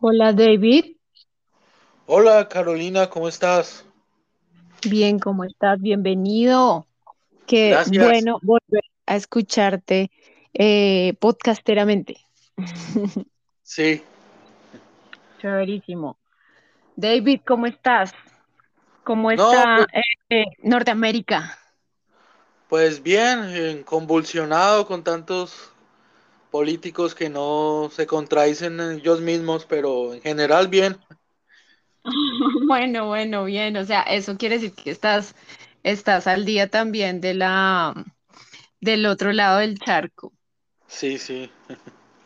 Hola David, Hola Carolina, ¿cómo estás? bien, ¿cómo estás? Bienvenido. Qué Gracias. bueno volver a escucharte eh, podcasteramente. Sí, Chéverísimo. David, ¿cómo estás? ¿Cómo no, está pues, eh, eh, Norteamérica? pues bien, convulsionado con tantos políticos que no se contradicen ellos mismos, pero en general bien. Bueno, bueno, bien. O sea, eso quiere decir que estás, estás al día también de la, del otro lado del charco. Sí, sí.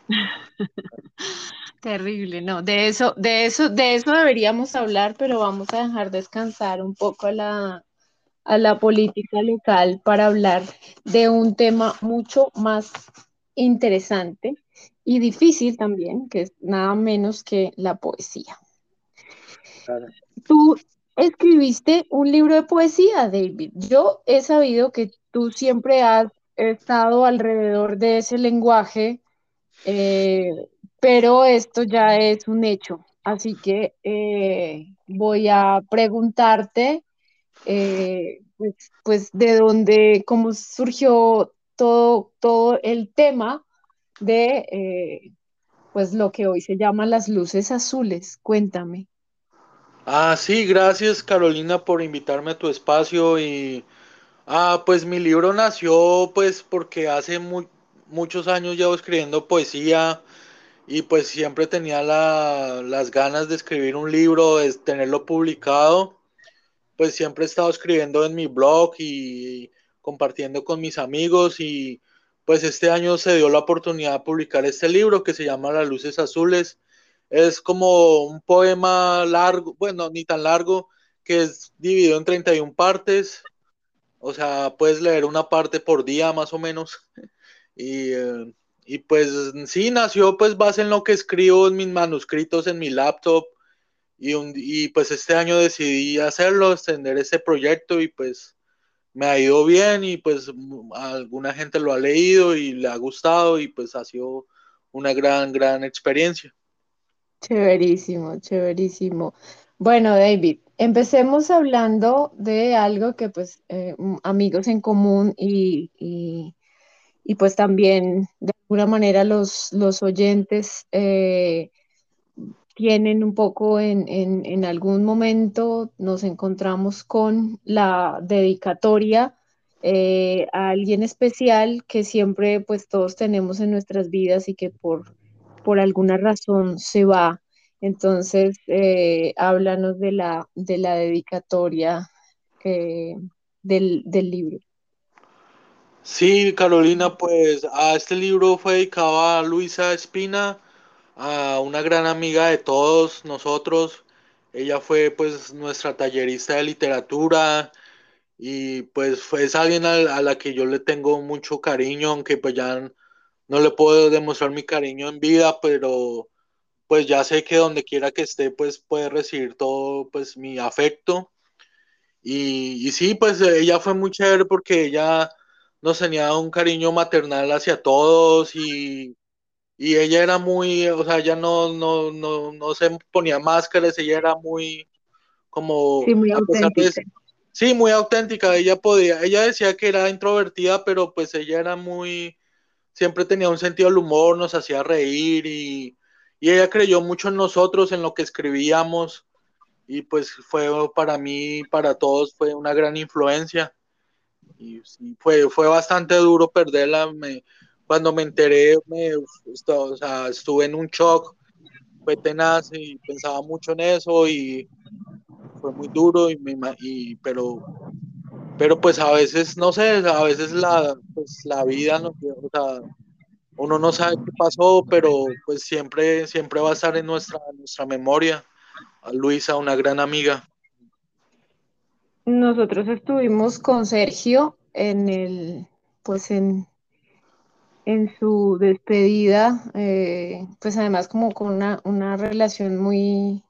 Terrible, no, de eso, de eso, de eso deberíamos hablar, pero vamos a dejar descansar un poco a la, a la política local para hablar de un tema mucho más interesante y difícil también, que es nada menos que la poesía. Claro. Tú escribiste un libro de poesía, David. Yo he sabido que tú siempre has estado alrededor de ese lenguaje eh, pero esto ya es un hecho. Así que eh, voy a preguntarte, eh, pues, pues, de dónde, cómo surgió todo, todo el tema de, eh, pues, lo que hoy se llama las luces azules. Cuéntame. Ah, sí, gracias Carolina por invitarme a tu espacio y ah, pues mi libro nació pues porque hace mu- muchos años llevo escribiendo poesía y pues siempre tenía la- las ganas de escribir un libro, de tenerlo publicado. pues siempre he estado escribiendo en mi blog y compartiendo con mis amigos y pues este año se dio la oportunidad de publicar este libro que se llama Las luces azules. Es como un poema largo, bueno, ni tan largo, que es dividido en 31 partes. O sea, puedes leer una parte por día más o menos. Y, eh, y pues sí, nació pues base en lo que escribo en mis manuscritos en mi laptop y, un, y pues este año decidí hacerlo, extender ese proyecto y pues me ha ido bien y pues alguna gente lo ha leído y le ha gustado y pues ha sido una gran, gran experiencia. Chéverísimo, chéverísimo. Bueno, David, empecemos hablando de algo que pues eh, amigos en común y, y y pues también de alguna manera los, los oyentes eh, tienen un poco en, en, algún momento, nos encontramos con la dedicatoria eh, a alguien especial que siempre pues todos tenemos en nuestras vidas y que por, por alguna razón se va. Entonces, eh, háblanos de la, de la dedicatoria eh, del, del libro. Sí, Carolina, pues a este libro fue dedicado a Luisa Espina, a una gran amiga de todos nosotros. Ella fue pues nuestra tallerista de literatura, y pues fue es alguien a, la que yo le tengo mucho cariño, aunque pues ya no le puedo demostrar mi cariño en vida, pero pues ya sé que donde quiera que esté, pues puede recibir todo pues mi afecto. Y, y sí, pues ella fue muy chévere porque ella nos tenía un cariño maternal hacia todos y, y ella era muy, o sea, ella no, no, no, no se ponía máscaras, ella era muy Sí, como, muy a pesar de auténtica. Sí, muy auténtica. Ella podía, ella decía que era introvertida, pero pues ella era muy, siempre tenía un sentido del humor, nos hacía reír y, y ella creyó mucho en nosotros, en lo que escribíamos y pues fue para mí, para todos, fue una gran influencia y sí, fue, fue bastante duro perderla. Me, cuando me enteré, me, o estuve en un shock, fue tenaz y pensaba mucho en eso y fue muy duro y, me, y pero pero pues a veces, no sé, a veces la, pues la vida, no, o sea, uno no sabe qué pasó, pero pues siempre, siempre va a estar en nuestra, nuestra memoria. A Luisa, una gran amiga. Nosotros estuvimos con Sergio en el, pues en, en su despedida, eh, pues además como con una, una relación muy,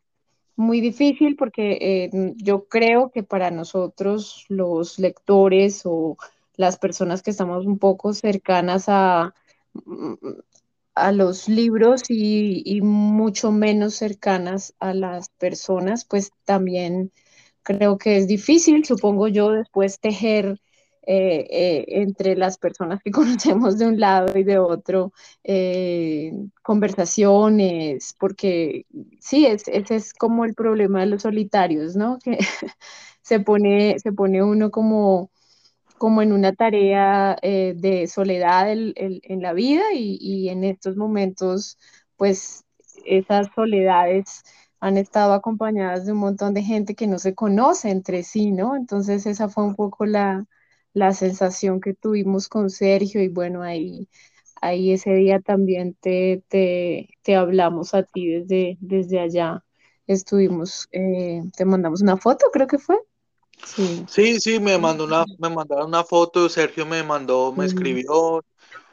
muy difícil porque eh, yo creo que para nosotros los lectores o las personas que estamos un poco cercanas a, a los libros y, y mucho menos cercanas a las personas, pues también creo que es difícil, supongo yo, después tejer eh, eh, entre las personas que conocemos de un lado y de otro eh, conversaciones, porque sí, es, ese es como el problema de los solitarios, ¿no? Que se pone, se pone uno como como en una tarea eh, de soledad el, el, en la vida y, y, en estos momentos, pues esas soledades han estado acompañadas de un montón de gente que no se conoce entre sí, ¿no? Entonces esa fue un poco la, la sensación que tuvimos con Sergio y bueno, ahí, ahí ese día también te, te, te hablamos a ti desde, desde allá. Estuvimos, eh, te mandamos una foto, creo que fue. Sí. sí, sí, me mandó una, me mandaron una foto, Sergio me mandó, me escribió,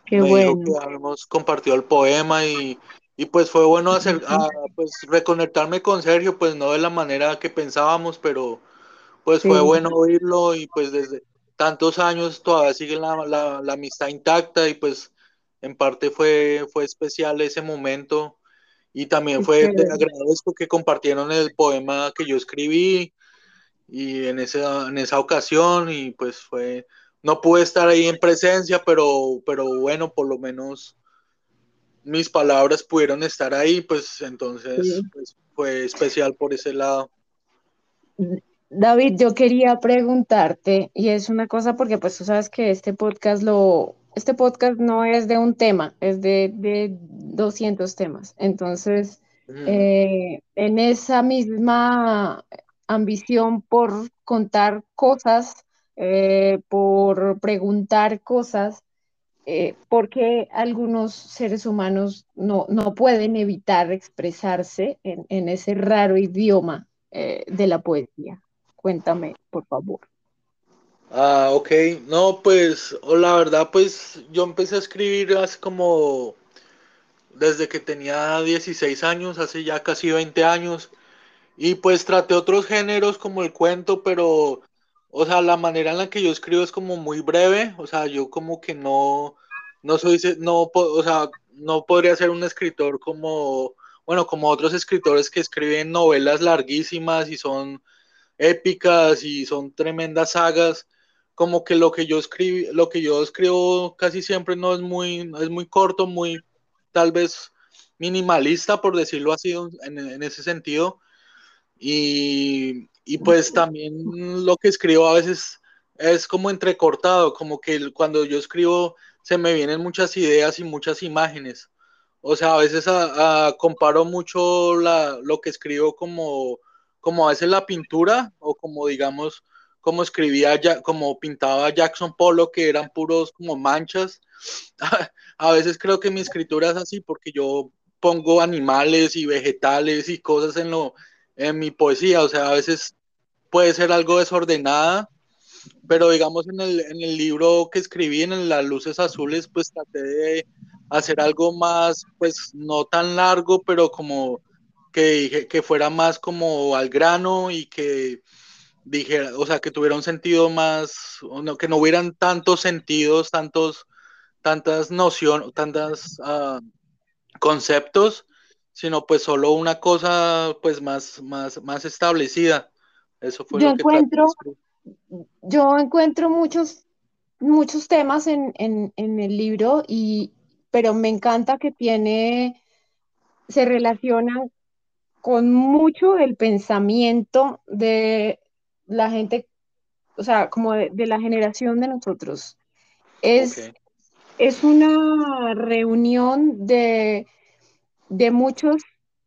Qué me bueno. dijo que habíamos compartido el poema y, y pues fue bueno hacer, a, pues reconectarme con Sergio, pues no de la manera que pensábamos, pero pues Sí. fue bueno oírlo y pues desde tantos años todavía sigue la, la, la amistad intacta y pues en parte fue, fue especial ese momento y también fue, te chévere. agradezco que compartieron el poema que yo escribí y en esa, en esa ocasión y pues fue, no pude estar ahí en presencia, pero, pero bueno, por lo menos mis palabras pudieron estar ahí, pues entonces Sí. pues, fue especial por ese lado. David, yo quería preguntarte, y es una cosa porque pues tú sabes que este podcast lo, este podcast no es de un tema, es de, de 200 temas. Entonces, Mm. eh, en esa misma ambición por contar cosas, eh, por preguntar cosas, eh, porque algunos seres humanos no, no pueden evitar expresarse en, en ese raro idioma eh, de la poesía. Cuéntame, por favor. Ah, ok. No, pues, o la verdad, pues yo empecé a escribir hace como desde que tenía 16 años, hace ya casi 20 años, y pues traté otros géneros como el cuento, pero, o sea, la manera en la que yo escribo es como muy breve, o sea, yo como que no, no soy, no, o sea, no podría ser un escritor como, bueno, como otros escritores que escriben novelas larguísimas y son épicas y son tremendas sagas, como que lo que yo escribí, lo que yo escribo casi siempre no es muy, es muy corto, muy tal vez minimalista, por decirlo así, en, en ese sentido. Y, y pues también lo que escribo a veces es como entrecortado, como que cuando yo escribo se me vienen muchas ideas y muchas imágenes. O sea, a veces a- a- comparo mucho la, lo que escribo como, como a veces la pintura o como digamos, como escribía, como pintaba Jackson Pollock, que eran puros como manchas. A veces creo que mi escritura es así porque yo pongo animales y vegetales y cosas en, lo, en mi poesía. O sea, a veces puede ser algo desordenada, pero digamos en el, en el libro que escribí, en las luces azules, pues traté de hacer algo más, pues no tan largo, pero como que, dije, que fuera más como al grano y que dijera, o sea, que tuviera un sentido más, no, que no hubieran tantos sentidos, tantos, tantas nociones, tantas uh, conceptos, sino pues solo una cosa pues más, más, más establecida. Eso fue Yo lo que encuentro, yo encuentro muchos, muchos temas en, en, en el libro, y, pero me encanta que tiene, se relacionan con mucho el pensamiento de la gente, o sea, como de, de la generación de nosotros. Es, Okay. es una reunión de, de muchas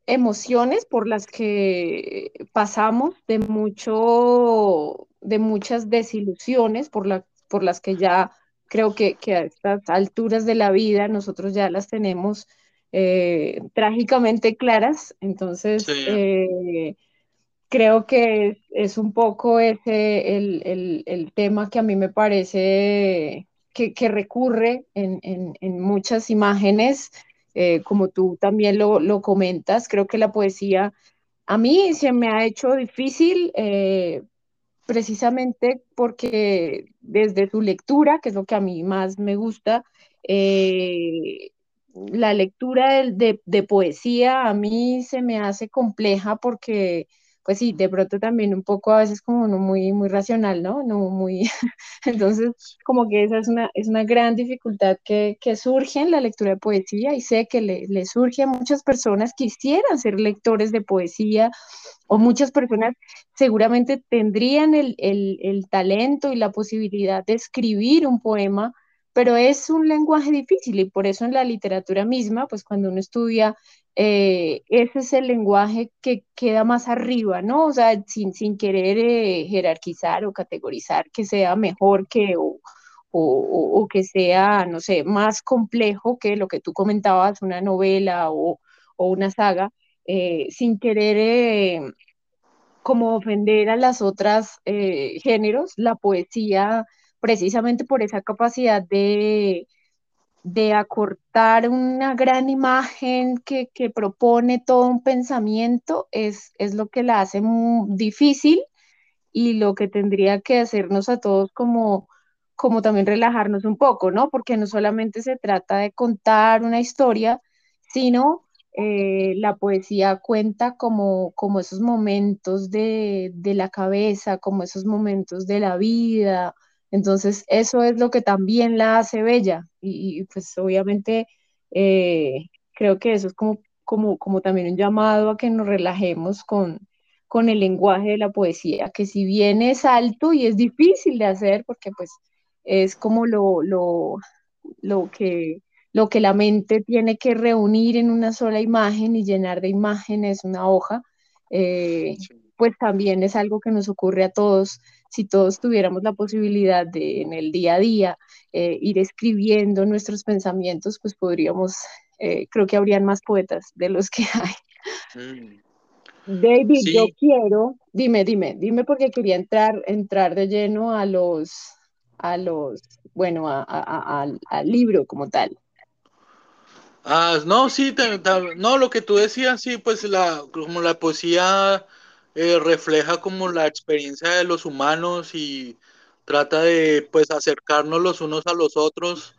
emociones por las que pasamos, de mucho, de muchas desilusiones por, la, por las que ya creo que, que a estas alturas de la vida nosotros ya las tenemos eh, trágicamente claras. Entonces, Sí, eh, creo que es, un poco ese el, el, el, tema que a mí me parece que, que recurre en, en, en, muchas imágenes, eh, como tú también lo, lo, comentas. Creo que la poesía a mí se me ha hecho difícil. Precisamente porque desde su lectura, que es lo que a mí más me gusta, eh, la lectura de, de, poesía a mí se me hace compleja porque, pues sí, de pronto también un poco a veces como uno muy, muy racional, ¿no? No muy, entonces como que esa es una, es una gran dificultad que, que surge en la lectura de poesía y sé que le, le surge a muchas personas quisieran ser lectores de poesía o muchas personas seguramente tendrían el, el, el talento y la posibilidad de escribir un poema pero es un lenguaje difícil y por eso en la literatura misma, pues cuando uno estudia, eh, ese es el lenguaje que queda más arriba, ¿no? O sea, sin, sin querer eh, jerarquizar o categorizar que sea mejor que o, o, que sea, no sé, más complejo que lo que tú comentabas, una novela o, o una saga, eh, sin querer como ofender a las otras géneros, la poesía precisamente por esa capacidad de, de acortar una gran imagen que, que, propone todo un pensamiento, es, es lo que la hace difícil y lo que tendría que hacernos a todos como, como también relajarnos un poco, ¿no? Porque no solamente se trata de contar una historia, sino eh, la poesía cuenta como, como esos momentos de, de la cabeza, como esos momentos de la vida, entonces, eso es lo que también la hace bella y, y pues obviamente eh, creo que eso es como, como, como también un llamado a que nos relajemos con, con el lenguaje de la poesía, que si bien es alto y es difícil de hacer, porque pues es como lo, lo, lo, que, lo que la mente tiene que reunir en una sola imagen y llenar de imágenes una hoja, eh, pues también es algo que nos ocurre a todos si todos tuviéramos la posibilidad de en el día a día eh, ir escribiendo nuestros pensamientos, pues podríamos, eh, creo que habrían más poetas de los que hay. Mm. David, sí. yo quiero, dime, dime, dime porque quería entrar, entrar de lleno a los, a los, bueno, a, a, a, al, libro como tal. Ah, no, sí, te, te, no, lo que tú decías, sí, pues la, como la poesía eh, refleja como la experiencia de los humanos y trata de pues acercarnos los unos a los otros.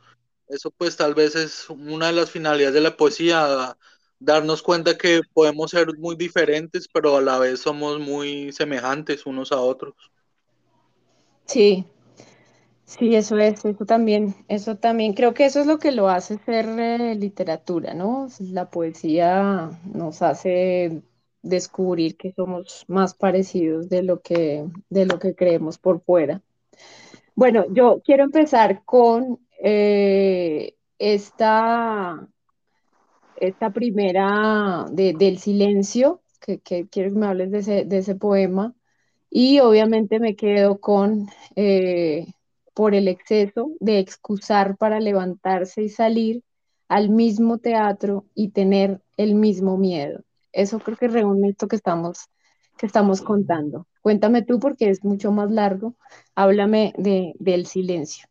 Eso pues tal vez es una de las finalidades de la poesía, darnos cuenta que podemos ser muy diferentes, pero a la vez somos muy semejantes unos a otros. Sí, sí, eso es, eso también, eso también, creo que eso es lo que lo hace ser eh, literatura, ¿no? La poesía nos hace descubrir que somos más parecidos de lo que, de lo que creemos por fuera. Bueno, yo quiero empezar con eh, esta, esta primera de, del silencio, que, quiero que me hables de ese, de ese poema, y obviamente me quedo con eh, por el exceso de excusar para levantarse y salir al mismo teatro y tener el mismo miedo eso creo que reúne esto que estamos, que estamos contando. Cuéntame tú porque es mucho más largo. Háblame de, del silencio.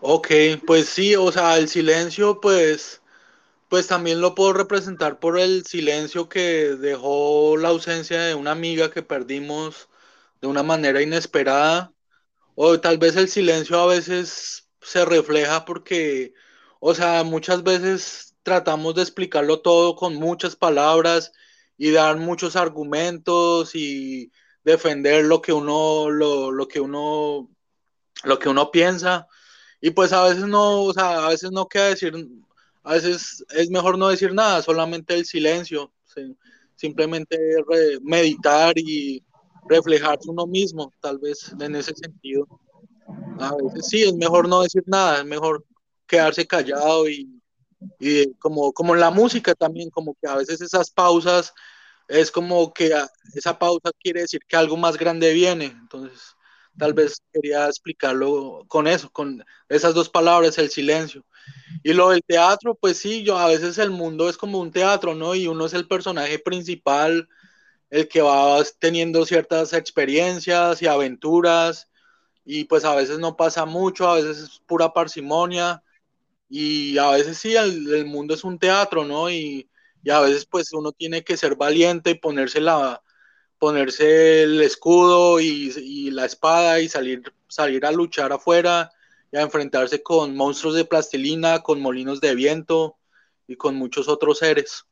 Ok, pues sí, o sea, el silencio, pues, pues también lo puedo representar por el silencio que dejó la ausencia de una amiga que perdimos de una manera inesperada. O tal vez el silencio a veces se refleja porque, o sea, muchas veces tratamos de explicarlo todo con muchas palabras y dar muchos argumentos y defender lo que uno lo, lo que uno lo que uno piensa. Y pues a veces no o sea, a veces no queda decir a veces es mejor no decir nada solamente el silencio simplemente meditar y reflejarse uno mismo tal vez en ese sentido. A veces sí es mejor no decir nada es mejor quedarse callado y y como, como en la música también, como que a veces esas pausas es como que esa pausa quiere decir que algo más grande viene. Entonces, tal vez quería explicarlo con eso, con esas dos palabras, el silencio. Y lo del teatro, pues sí, yo a veces el mundo es como un teatro, ¿no? Y uno es el personaje principal, el que va teniendo ciertas experiencias y aventuras, y pues a veces no pasa mucho, a veces es pura parsimonia, y a veces sí, el, mundo es un teatro, ¿no? Y, y, a veces pues uno tiene que ser valiente y ponerse, la, ponerse el escudo y, y, la espada y salir, salir a luchar afuera y y a enfrentarse con monstruos de plastilina, con molinos de viento y con muchos otros seres.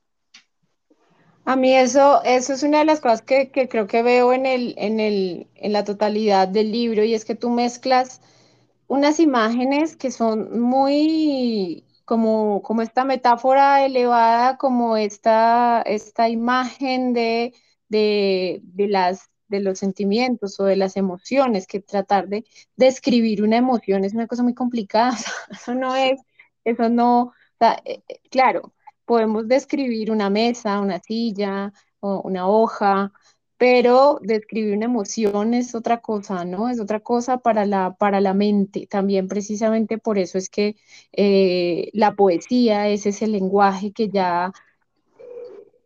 A mí eso, eso es una de las cosas que, que creo que veo en, el, en, el, en la totalidad del libro y es que tú mezclas unas imágenes que son muy como, como esta metáfora elevada, como esta, esta imagen de, de, de, las, de los sentimientos o de las emociones, que tratar de describir una emoción es una cosa muy complicada, eso no es, eso no, eh, eh, claro, podemos describir una mesa, una silla o una hoja, pero describir una emoción es otra cosa, ¿no? Es otra cosa para la, para la mente. También precisamente por eso es que eh, la poesía es ese lenguaje que ya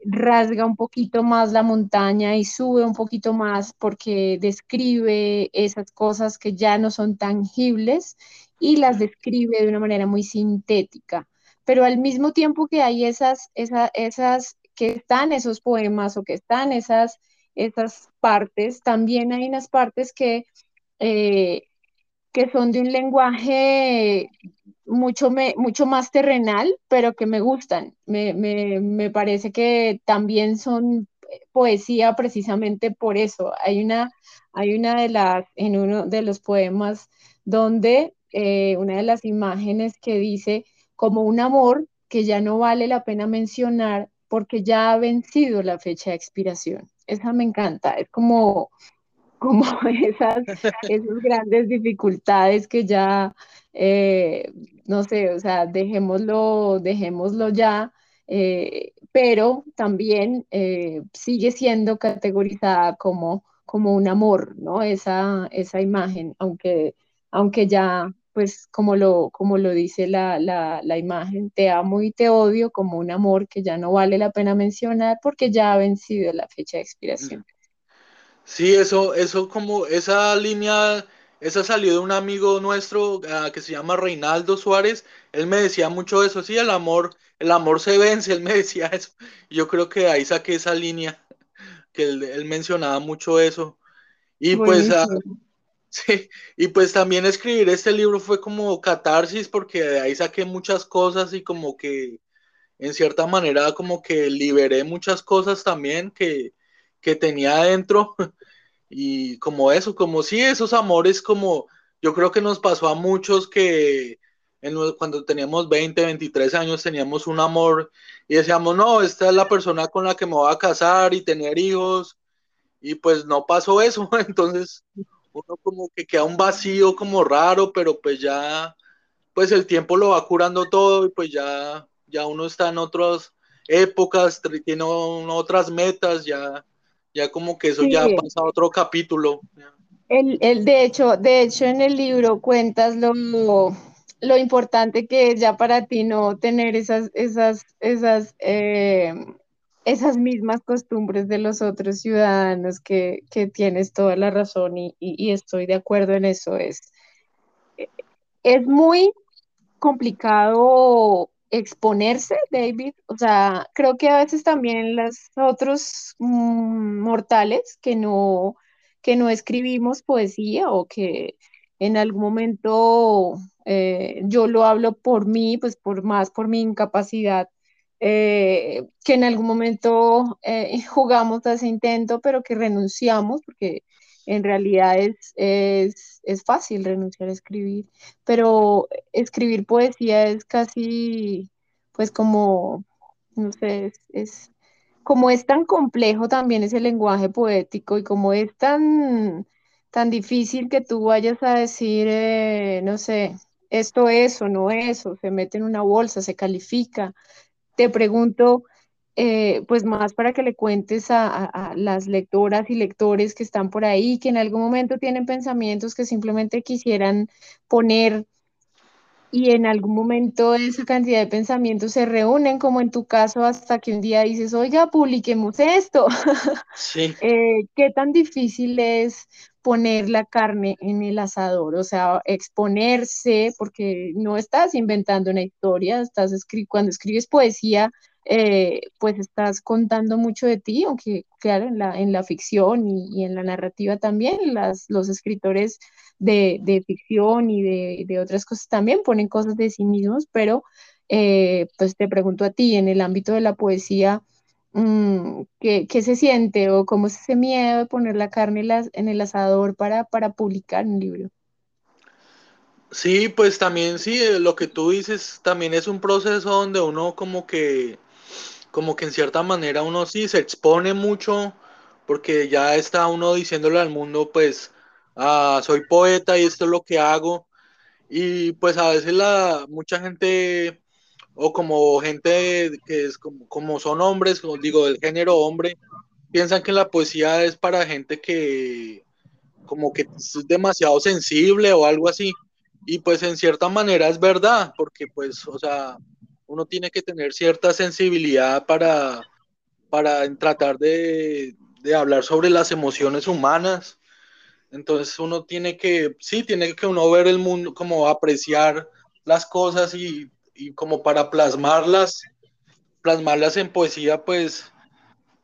rasga un poquito más la montaña y sube un poquito más porque describe esas cosas que ya no son tangibles y las describe de una manera muy sintética. Pero al mismo tiempo que hay esas, esas, esas que están esos poemas o que están esas esas partes. También hay unas partes que, eh, que son de un lenguaje mucho, mucho más terrenal, pero que me gustan. Me, me, me, parece que también son poesía precisamente por eso. Hay una, hay una de las, en uno de los poemas donde eh, una de las imágenes que dice como un amor que ya no vale la pena mencionar porque ya ha vencido la fecha de expiración esa me encanta, es como, como esas, esas grandes dificultades que ya, eh, no sé, o sea, dejémoslo, dejémoslo ya, eh, pero también eh, sigue siendo categorizada como, como un amor, ¿no? Esa, esa imagen, aunque, aunque ya pues como lo, como lo dice la, la, la, imagen, te amo y te odio como un amor que ya no vale la pena mencionar porque ya ha vencido la fecha de expiración. Sí, eso, eso como esa línea, esa salió de un amigo nuestro uh, que se llama Reinaldo Suárez, él me decía mucho eso, sí, el amor, el amor se vence, él me decía eso, yo creo que ahí saqué esa línea, que él, él mencionaba mucho eso. Y Buenísimo. pues uh, Sí, y pues también escribir este libro fue como catarsis porque de ahí saqué muchas cosas y como que en cierta manera como que liberé muchas cosas también que, que tenía adentro. Y como eso, como sí, esos amores como yo creo que nos pasó a muchos que en, cuando teníamos 20, 23 años teníamos un amor y decíamos, no, esta es la persona con la que me voy a casar y tener hijos y pues no pasó eso, entonces uno como que queda un vacío como raro, pero pues ya, pues el tiempo lo va curando todo y pues ya, ya uno está en otras épocas, tiene otras metas, ya, ya como que eso sí. ya pasa a otro capítulo. El, el, de, hecho, de hecho, en el libro cuentas lo, lo importante que es ya para ti no tener esas, esas, esas eh, esas mismas costumbres de los otros ciudadanos que, que tienes toda la razón y, y, estoy de acuerdo en eso. Es, es muy complicado exponerse, David. O sea, creo que a veces también los otros mmm, mortales que no, que no escribimos poesía o que en algún momento eh, yo lo hablo por mí, pues por más por mi incapacidad eh, que en algún momento eh, jugamos a ese intento, pero que renunciamos, porque en realidad es, es, fácil renunciar a escribir, pero escribir poesía es casi, pues como, no sé, es, es como es tan complejo también ese lenguaje poético y como es tan, tan difícil que tú vayas a decir, eh, no sé, esto es o no es, se mete en una bolsa, se califica te pregunto, eh, pues más para que le cuentes a, a, a, las lectoras y lectores que están por ahí, que en algún momento tienen pensamientos que simplemente quisieran poner y en algún momento esa cantidad de pensamientos se reúnen, como en tu caso, hasta que un día dices, oiga, publiquemos esto. Sí. eh, ¿Qué tan difícil es poner la carne en el asador? O sea, exponerse, porque no estás inventando una historia, estás cuando escribes poesía, eh, pues estás contando mucho de ti, aunque claro, en la, en la ficción y, en la narrativa también, las, los escritores de, de ficción y de, de, otras cosas también ponen cosas de sí mismos, pero eh, pues te pregunto a ti, en el ámbito de la poesía, ¿qué, ¿qué, se siente o cómo es ese miedo de poner la carne en el asador para, para publicar un libro? Sí, pues también sí, eh, lo que tú dices también es un proceso donde uno como que como que en cierta manera uno sí se expone mucho porque ya está uno diciéndole al mundo pues ah, soy poeta y esto es lo que hago y pues a veces la mucha gente o como gente que es como, como son hombres, como digo del género hombre, piensan que la poesía es para gente que como que es demasiado sensible o algo así. Y pues en cierta manera es verdad, porque pues, o sea, uno tiene que tener cierta sensibilidad para, para tratar de, de hablar sobre las emociones humanas. Entonces uno tiene que, sí, tiene que uno ver el mundo, como apreciar las cosas y, y como para plasmarlas, plasmarlas en poesía, pues,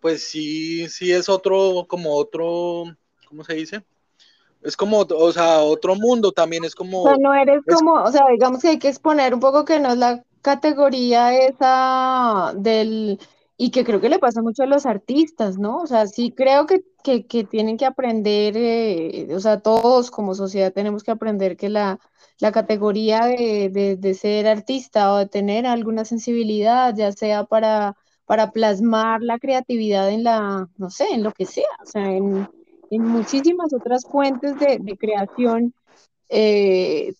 pues sí, sí es otro, como otro, ¿cómo se dice? Es como, o sea, otro mundo también, es como... O sea, no eres como, o sea, digamos que hay que exponer un poco que no es la categoría esa del, y que creo que le pasa mucho a los artistas, ¿no? O sea, sí creo que, que, tienen que aprender, eh, o sea, todos como sociedad tenemos que aprender que la, la categoría de, de, de, ser artista o de tener alguna sensibilidad, ya sea para, para plasmar la creatividad en la, no sé, en lo que sea, o sea, en, en muchísimas otras fuentes de, de creación. Eh,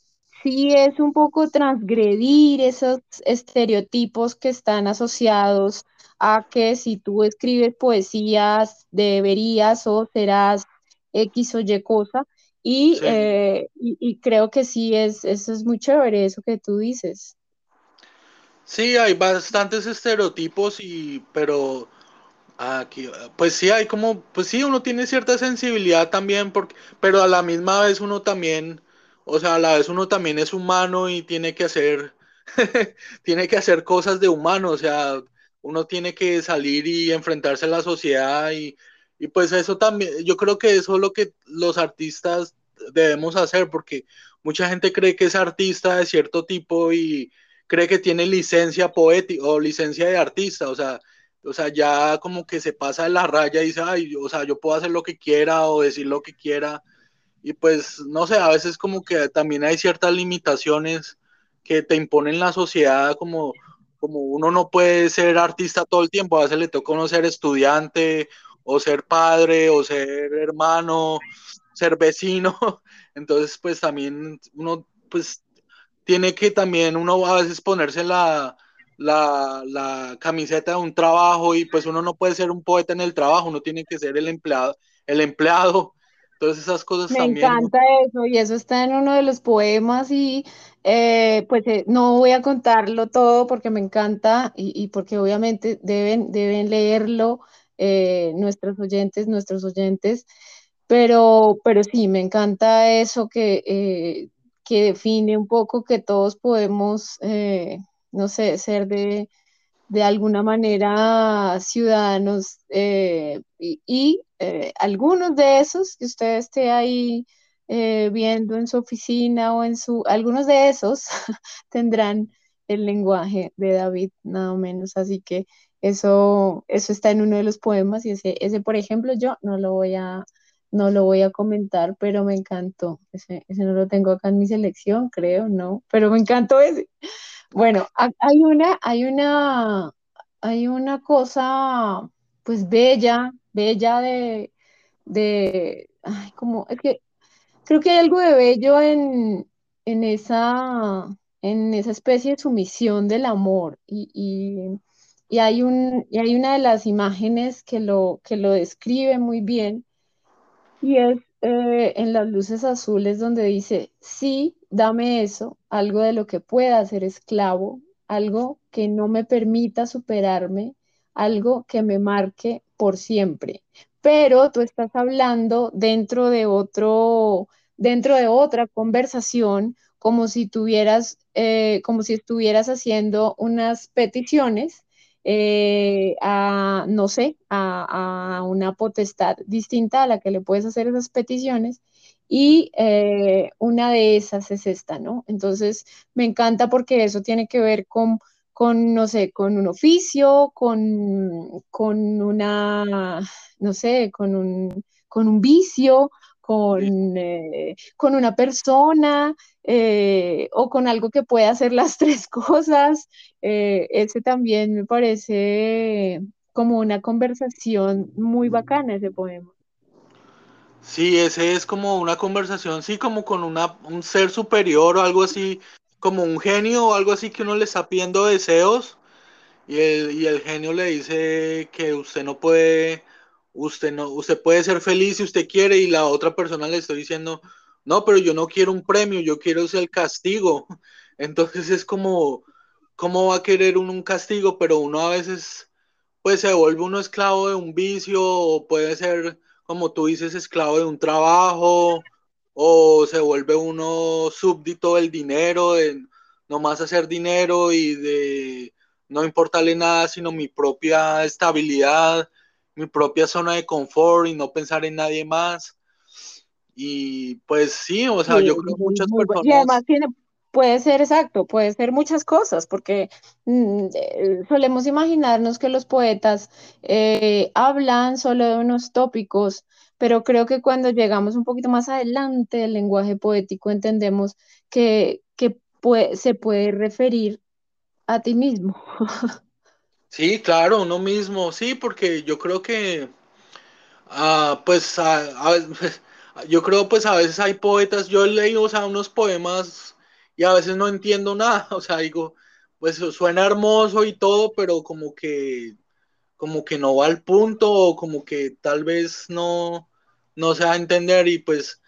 sí es un poco transgredir esos estereotipos que están asociados a que si tú escribes poesías deberías o serás X o Y cosa. Y, sí. eh, y, y, creo que sí, es, eso es muy chévere, eso que tú dices. Sí, hay bastantes estereotipos, y, pero aquí, pues sí, hay como, pues sí, uno tiene cierta sensibilidad también, porque, pero a la misma vez uno también o sea, a la vez uno también es humano y tiene que hacer, tiene que hacer cosas de humano, o sea, uno tiene que salir y enfrentarse a la sociedad y, y pues eso también, yo creo que eso es lo que los artistas debemos hacer, porque mucha gente cree que es artista de cierto tipo y cree que tiene licencia poética o licencia de artista, o sea, o sea, ya como que se pasa de la raya y dice, ay, o sea, yo puedo hacer lo que quiera o decir lo que quiera y pues no sé, a veces como que también hay ciertas limitaciones que te imponen la sociedad, como, como uno no puede ser artista todo el tiempo, a veces le toca uno ser estudiante o ser padre o ser hermano, ser vecino, entonces pues también uno pues tiene que también uno a veces ponerse la, la, la, camiseta de un trabajo y pues uno no puede ser un poeta en el trabajo, uno tiene que ser el empleado, el empleado Todas esas cosas Me también. encanta eso y eso está en uno de los poemas y eh, pues eh, no voy a contarlo todo porque me encanta y, porque obviamente deben, deben leerlo eh, nuestros oyentes, nuestros oyentes, pero, pero sí, me encanta eso que, que define un poco que todos podemos, no sé, ser de de alguna manera ciudadanos y, y algunos de esos que usted esté ahí eh, viendo en su oficina o en su, algunos de esos tendrán el lenguaje de David, nada menos, así que eso, eso está en uno de los poemas y ese, ese, por ejemplo, yo no lo voy a, no lo voy a comentar, pero me encantó. Ese, no lo tengo acá en mi selección, creo, no, pero me encantó ese. Bueno, hay una, hay una, hay una cosa, pues bella, bella de, de, ay, como, es que creo que hay algo de bello en, en esa, en esa especie de sumisión del amor y, y, hay un, y hay una de las imágenes que lo, que lo describe muy bien y es eh, en las luces azules donde dice, sí, dame eso, algo de lo que pueda ser esclavo, algo que no me permita superarme, algo que me marque por siempre. Pero tú estás hablando dentro de otro, dentro de otra conversación, como si tuvieras, eh, como si estuvieras haciendo unas peticiones eh, a, no sé, a, una potestad distinta a la que le puedes hacer esas peticiones. Y eh, una de esas es esta, ¿no? Entonces, me encanta porque eso tiene que ver con, con no sé, con un oficio, con, con una, no sé, con un, con un vicio, con, eh, con una persona eh, o con algo que pueda hacer las tres cosas. Eh, ese también me parece como una conversación muy bacana ese poema. Sí, ese es como una conversación, sí, como con una, un ser superior o algo así, como un genio o algo así que uno le está pidiendo deseos y el, y el genio le dice que usted no puede, usted no, usted puede ser feliz si usted quiere y la otra persona le está diciendo, no, pero yo no quiero un premio, yo quiero el castigo. Entonces es como, ¿cómo va a querer uno un castigo? Pero uno a veces, pues se vuelve uno esclavo de un vicio o puede ser, como tú dices, esclavo de un trabajo o se vuelve uno súbdito del dinero, de nomás hacer dinero y de no importarle nada sino mi propia estabilidad, mi propia zona de confort y no pensar en nadie más. Y pues sí, o sea, Sí, yo creo muchas muy bueno. Y personas, además tiene, puede ser exacto, puede ser muchas cosas, porque mm, eh, solemos imaginarnos que los poetas eh, hablan solo de unos tópicos, pero creo que cuando llegamos un poquito más adelante del lenguaje poético entendemos que, que se puede referir a ti mismo. sí, claro, uno mismo, sí, porque yo creo que, ah, pues, a- a- yo creo pues a veces hay poetas, yo leído, o unos poemas y a veces no entiendo nada, o sea, digo, pues suena hermoso y todo, pero como que como que no va al punto o como que tal vez no, no se va a entender y pues,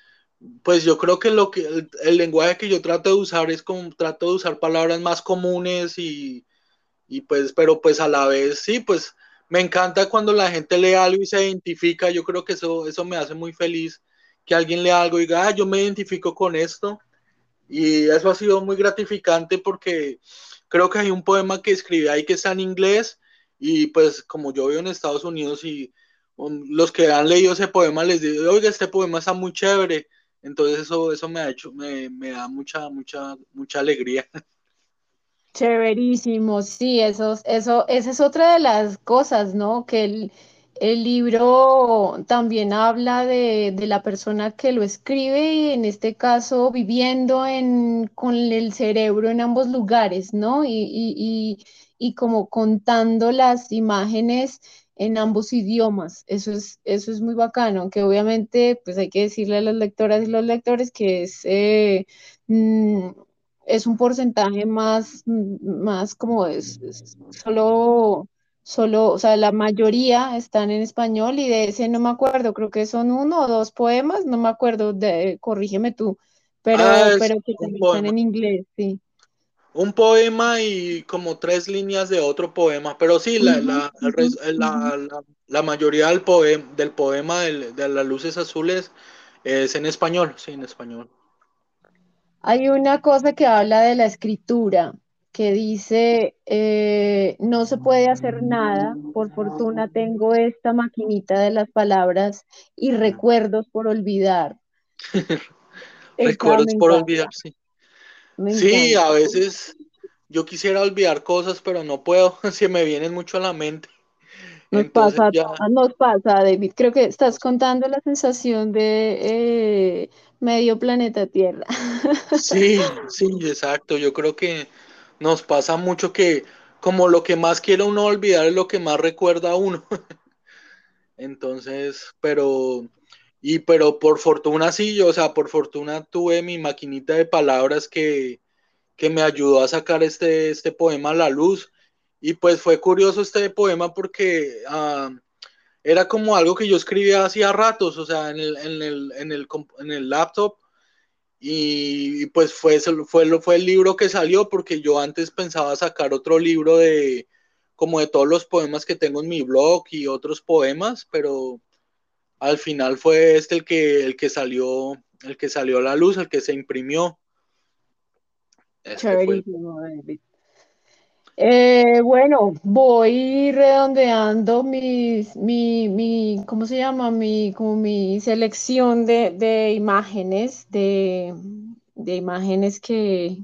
pues yo creo que lo que el, lenguaje que yo trato de usar es como trato de usar palabras más comunes y, y pues, pero pues a la vez sí, pues me encanta cuando la gente lee algo y se identifica, yo creo que eso, eso me hace muy feliz, que alguien lea algo y diga, ah, yo me identifico con esto y eso ha sido muy gratificante porque creo que hay un poema que escribí ahí que está en inglés y pues como yo vivo en Estados Unidos y los que han leído ese poema les digo, oiga, este poema está muy chévere. Entonces eso, eso me ha hecho, me, me da mucha, mucha, mucha alegría. Chéverísimo, sí, eso, eso, esa es otra de las cosas, ¿no? Que el, el libro también habla de, de la persona que lo escribe y en este caso viviendo en, con el cerebro en ambos lugares, ¿no? Y, y, y, y como contando las imágenes en ambos idiomas. Eso es, eso es muy bacano, que obviamente pues hay que decirle a las lectoras y los lectores que es... eh, mm, es un porcentaje más, más como es, es solo, solo, o sea, la mayoría están en español y de ese no me acuerdo, creo que son uno o dos poemas, no me acuerdo, de, corrígeme tú, Ah, pero, es pero que también están en inglés, sí. Un poema y como tres líneas de otro poema. Pero sí, la, la, la, mayoría del poema, del poema del- de las luces azules es en español, sí, en español. Hay una cosa que habla de la escritura, que dice, eh, no se puede hacer nada, por fortuna tengo esta maquinita de las palabras y recuerdos por olvidar. Recuerdos por olvidar, sí. Me Sí, a veces yo quisiera olvidar cosas, pero no puedo, se me vienen mucho a la mente. Nos Entonces pasa, ya, nos pasa, David. Creo que estás contando la sensación de eh, medio planeta Tierra. sí, sí, exacto. Yo creo que nos pasa mucho que como lo que más quiere uno olvidar es lo que más recuerda a uno. Entonces, pero, y pero por fortuna sí, yo, o sea, por fortuna tuve mi maquinita de palabras que, que me ayudó a sacar este, este poema a la luz. Y pues fue curioso este poema porque ah, era como algo que yo escribía hacía ratos, o sea, en el, en el, en el, en el laptop. Y, pues fue, fue, fue el libro que salió porque yo antes pensaba sacar otro libro de como de todos los poemas que tengo en mi blog y otros poemas, pero al final fue este el que, el que salió, el que salió a la luz, el que se imprimió. Este. Eh, bueno, voy redondeando mis, mi, mi, ¿cómo se llama? Mi, como mi selección de, de imágenes, de, de imágenes que,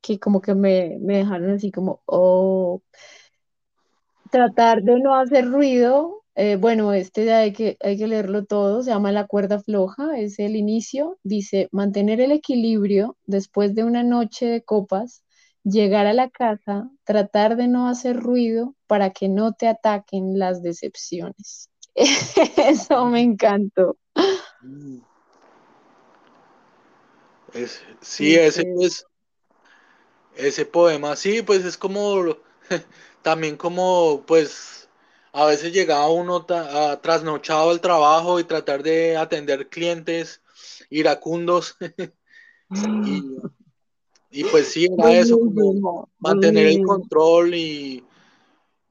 que como que me, me dejaron así como, oh, tratar de no hacer ruido. Eh, bueno, este hay que, hay que leerlo todo, se llama La cuerda floja, es el inicio. Dice, mantener el equilibrio después de una noche de copas, llegar a la casa, tratar de no hacer ruido para que no te ataquen las decepciones. Eso me encantó. Mm. Es, sí, ese pues, ese poema, sí, pues es como, también como, pues, a veces llegaba uno a- trasnochado al trabajo y tratar de atender clientes iracundos. Y, y pues sí, era eso, como mantener el control y,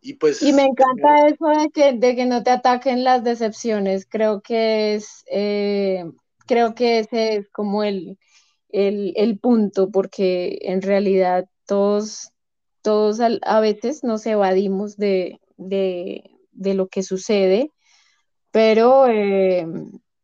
y Y me pues encanta eso de que, de que no te ataquen las decepciones. Creo que es, eh, creo que ese es como el, el, el punto, porque en realidad todos, todos al- a veces nos evadimos de, de, de lo que sucede, pero, eh,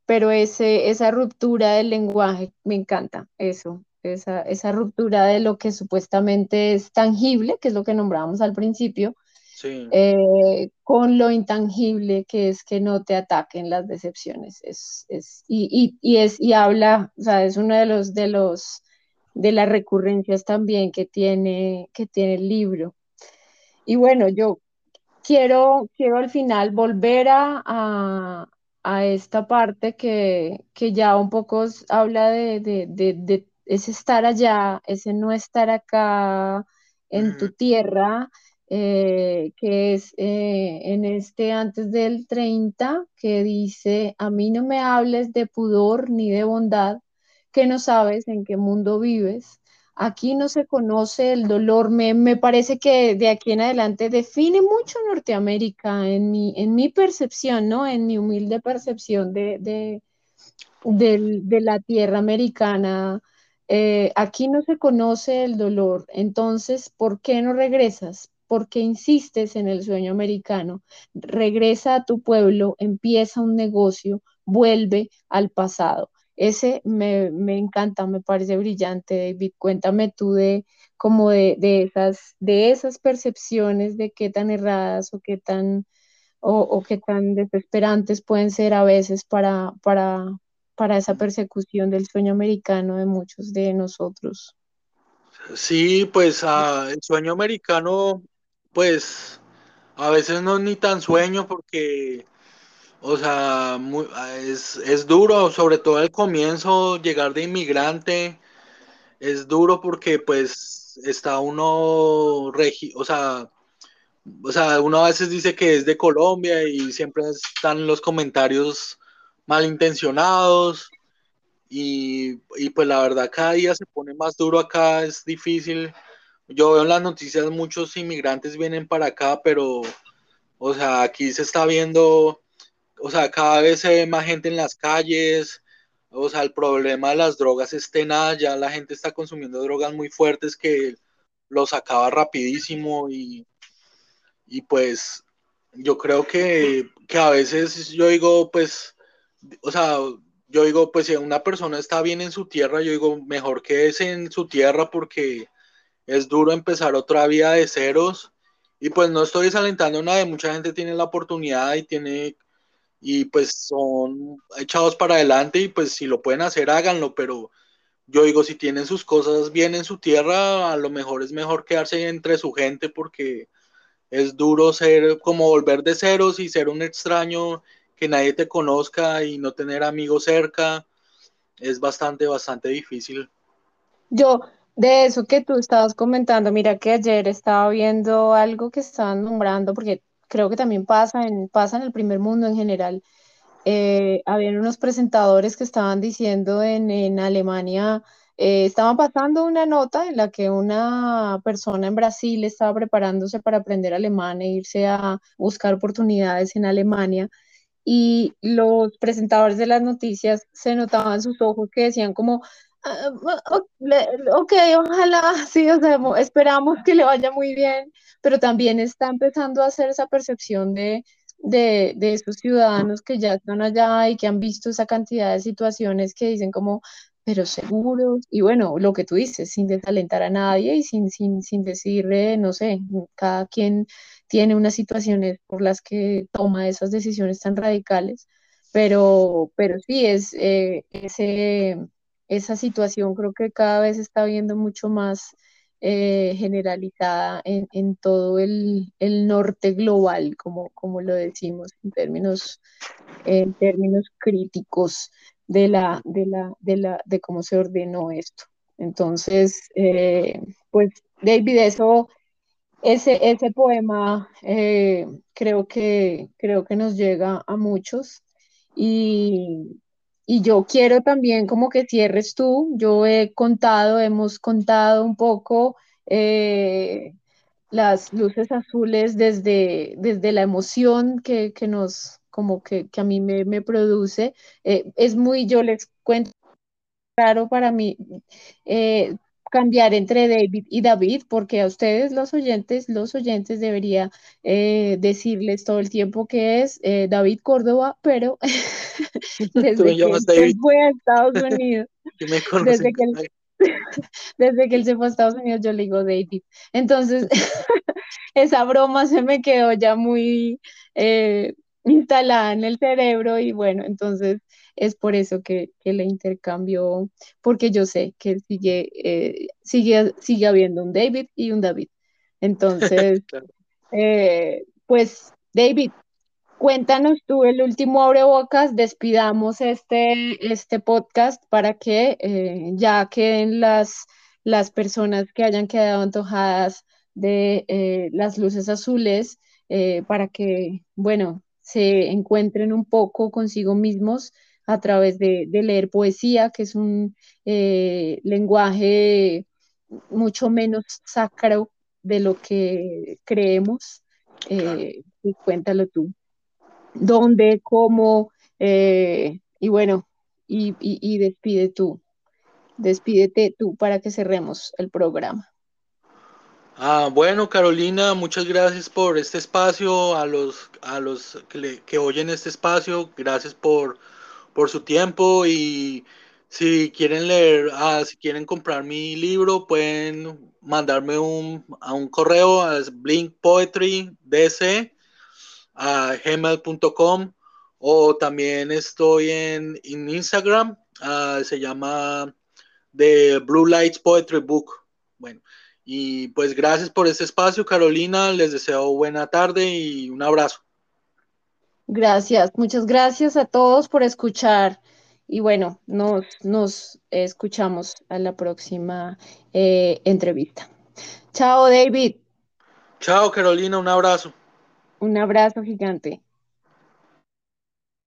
pero ese, esa ruptura del lenguaje, me encanta eso, esa, esa ruptura de lo que supuestamente es tangible, que es lo que nombrábamos al principio sí, eh, con lo intangible que es que no te ataquen las decepciones. Es, es, y, y, y, es, y habla, o sea, es uno de los, de los, de las recurrencias también que tiene, que tiene el libro. Y bueno, yo quiero, quiero al final volver a, a, a esta parte que, que ya un poco habla de, de, de, de ese estar allá, ese no estar acá en tu tierra, eh, que es eh, en este antes del 30 que dice, a mí no me hables de pudor ni de bondad, que no sabes en qué mundo vives Aquí no se conoce el dolor. Me, me parece que de aquí en adelante define mucho Norteamérica en mi, en mi percepción, ¿no? En mi humilde percepción de, de, de la tierra americana. Eh, aquí no se conoce el dolor. Entonces, ¿por qué no regresas? ¿Por qué insistes en el sueño americano? Regresa a tu pueblo, empieza un negocio, vuelve al pasado. Ese me, me encanta, me parece brillante, David. Cuéntame tú de como de, de esas, de esas percepciones de qué tan erradas o qué tan, o, o qué tan desesperantes pueden ser a veces para, para, para esa persecución del sueño americano de muchos de nosotros. sí, pues ah, el sueño americano, pues a veces no es ni tan sueño porque O sea, muy- es, es duro, sobre todo al comienzo, llegar de inmigrante, es duro porque pues está uno, regi o sea, o sea, uno a veces dice que es de Colombia y siempre están los comentarios malintencionados y, y pues la verdad cada día se pone más duro acá, es difícil. Yo veo en las noticias muchos inmigrantes vienen para acá, pero, o sea, aquí se está viendo o sea, cada vez se ve más gente en las calles, o sea, el problema de las drogas es tenaz, ya la gente está consumiendo drogas muy fuertes que los acaba rapidísimo y, y pues yo creo que, que a veces yo digo, pues, o sea, yo digo, pues si una persona está bien en su tierra, yo digo, mejor que es en su tierra porque es duro empezar otra vida de ceros. Y pues no estoy desalentando nada, mucha gente tiene la oportunidad y tiene y pues son echados para adelante y pues si lo pueden hacer, háganlo, pero yo digo, si tienen sus cosas bien en su tierra, a lo mejor es mejor quedarse entre su gente porque es duro ser como volver de ceros y ser un extraño que nadie te conozca y no tener amigos cerca, es bastante, bastante difícil. Yo, de eso que tú estabas comentando, mira que ayer estaba viendo algo que estaban nombrando, porque creo que también pasa en, pasa en el primer mundo en general. Eh, habían unos presentadores que estaban diciendo en, en Alemania, eh, estaban pasando una nota en la que una persona en Brasil estaba preparándose para aprender alemán e irse a buscar oportunidades en Alemania. y los presentadores de las noticias se notaban sus ojos que decían como, Ok, ojalá, sí, o sea, mo- esperamos que le vaya muy bien, pero también está empezando a hacer esa percepción de, de, de esos ciudadanos que ya están allá y que han visto esa cantidad de situaciones que dicen como, pero seguros, y bueno, lo que tú dices, sin desalentar a nadie y sin, sin, sin decirle, no sé, cada quien tiene unas situaciones por las que toma esas decisiones tan radicales, pero, pero sí, es eh, ese esa situación creo que cada vez está viendo mucho más eh, generalizada en, en todo el, el norte global, como, como lo decimos en términos, en términos críticos de la, de la, de la, de cómo se ordenó esto. Entonces, eh, pues David, eso ese, ese poema eh, creo que, creo que nos llega a muchos y, y yo quiero también como que cierres tú. Yo he contado, hemos contado un poco eh, las luces azules desde, desde la emoción que, que nos, como que, que a mí me, me produce. Eh, es muy, yo les cuento raro para mí eh, cambiar entre David y David, porque a ustedes los oyentes, los oyentes debería eh, decirles todo el tiempo que es eh, David Córdoba, pero desde que él David fue a Estados Unidos, desde que él, desde que él se fue a Estados Unidos, yo le digo David. Entonces, esa broma se me quedó ya muy eh, instalada en el cerebro y bueno, entonces es por eso que, que le intercambio, porque yo sé que sigue, eh, sigue, sigue habiendo un David y un David. Entonces, Claro. eh, pues David, Cuéntanos tú el último abrebocas, despidamos este, este podcast para que eh, ya queden las, las personas que hayan quedado antojadas de eh, las luces azules, eh, para que, bueno, se encuentren un poco consigo mismos a través de, de leer poesía, que es un eh, lenguaje mucho menos sacro de lo que creemos. Eh, y cuéntalo tú dónde, cómo, eh, y bueno, y, y, y despide tú, despídete tú para que cerremos el programa. Ah, bueno, Carolina, muchas gracias por este espacio, a los, a los que, le- que oyen este espacio, gracias por, por su tiempo y si quieren leer, ah, si quieren comprar mi libro, pueden mandarme un, a un correo a blinkpoetrydc a o también estoy en, en Instagram, ah, se llama The Blue Lights Poetry Book. Bueno, y pues gracias por este espacio, Carolina. Les deseo buena tarde y un abrazo. Gracias, muchas gracias a todos por escuchar. Y bueno, nos, nos escuchamos a la próxima eh, entrevista. Chao, David. Chao, Carolina, un abrazo. Un abrazo gigante.